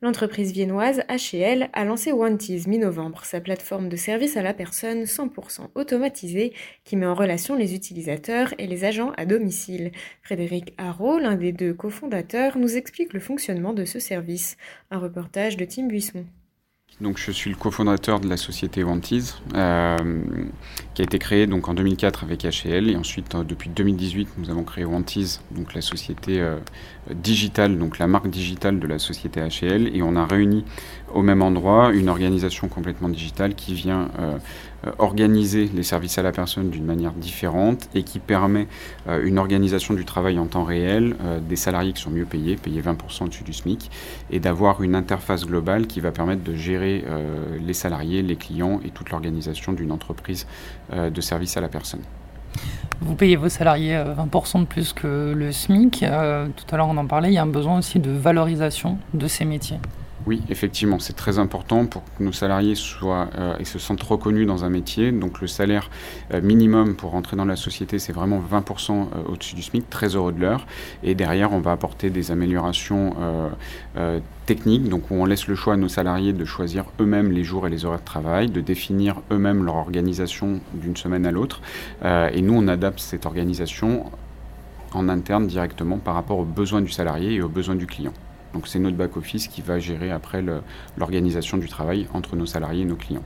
L'entreprise viennoise HL a lancé Wanties mi-novembre, sa plateforme de service à la personne 100% automatisée qui met en relation les utilisateurs et les agents à domicile. Frédéric Haro, l'un des deux cofondateurs, nous explique le fonctionnement de ce service. Un reportage de Tim Buisson. Donc, je suis le cofondateur de la société Wanties, euh, qui a été créée donc en 2004 avec HL et ensuite euh, depuis 2018 nous avons créé Wanties, donc la société euh, digitale, donc la marque digitale de la société HL et on a réuni au même endroit une organisation complètement digitale qui vient organiser les services à la personne d'une manière différente et qui permet une organisation du travail en temps réel, des salariés qui sont mieux payés, payés 20% au-dessus du SMIC et d'avoir une interface globale qui va permettre de gérer euh, les salariés, les clients et toute l'organisation d'une entreprise euh, de service à la personne. Vous payez vos salariés 20% euh, de plus que le SMIC. tout à l'heure, on en parlait. Il y a un besoin aussi de valorisation de ces métiers. Oui, effectivement, c'est très important pour que nos salariés soient euh, et se sentent reconnus dans un métier. Donc le salaire euh, minimum pour rentrer dans la société, c'est vraiment 20% euh, au-dessus du SMIC, très heureux de l'heure. Et derrière, on va apporter des améliorations techniques, donc on laisse le choix à nos salariés de choisir eux-mêmes les jours et les horaires de travail, de définir eux-mêmes leur organisation d'une semaine à l'autre. et nous, on adapte cette organisation en interne directement par rapport aux besoins du salarié et aux besoins du client. Donc c'est notre back-office qui va gérer après l'organisation du travail entre nos salariés et nos clients.